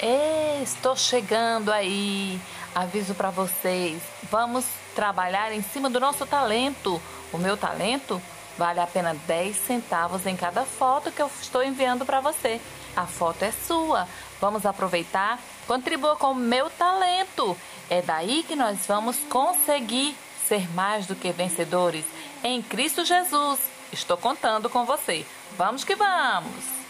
Estou chegando aí. Aviso para vocês. Vamos trabalhar em cima do nosso talento. O meu talento vale apenas 10 centavos em cada foto que eu estou enviando para você. A foto é sua. Vamos aproveitar. Contribua com o meu talento. É daí que nós vamos conseguir ser mais do que vencedores em Cristo Jesus. Estou contando com você. Vamos que vamos!